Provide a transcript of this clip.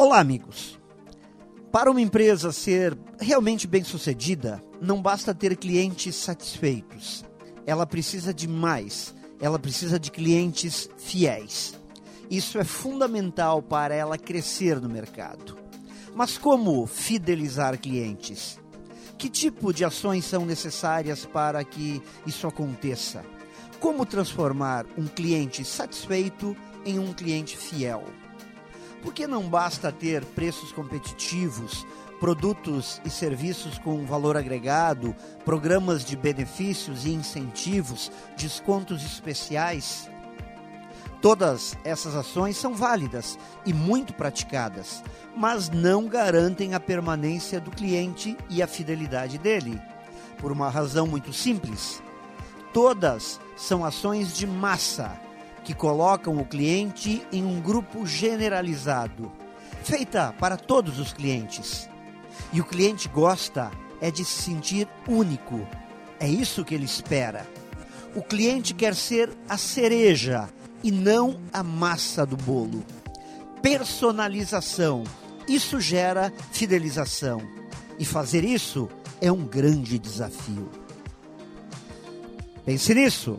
Olá, amigos. Para uma empresa ser realmente bem-sucedida, não basta ter clientes satisfeitos. Ela precisa de mais. Ela precisa de clientes fiéis. Isso é fundamental para ela crescer no mercado. Mas como fidelizar clientes? Que tipo de ações são necessárias para que isso aconteça? Como transformar um cliente satisfeito em um cliente fiel? Porque não basta ter preços competitivos, produtos e serviços com valor agregado, programas de benefícios e incentivos, descontos especiais. Todas essas ações são válidas e muito praticadas, mas não garantem a permanência do cliente e a fidelidade dele. Por uma razão muito simples: todas são ações de massa que colocam o cliente em um grupo generalizado, feita para todos os clientes. E o cliente gosta é de se sentir único. É isso que ele espera. O cliente quer ser a cereja e não a massa do bolo. Personalização. Isso gera fidelização. E fazer isso é um grande desafio. Pense nisso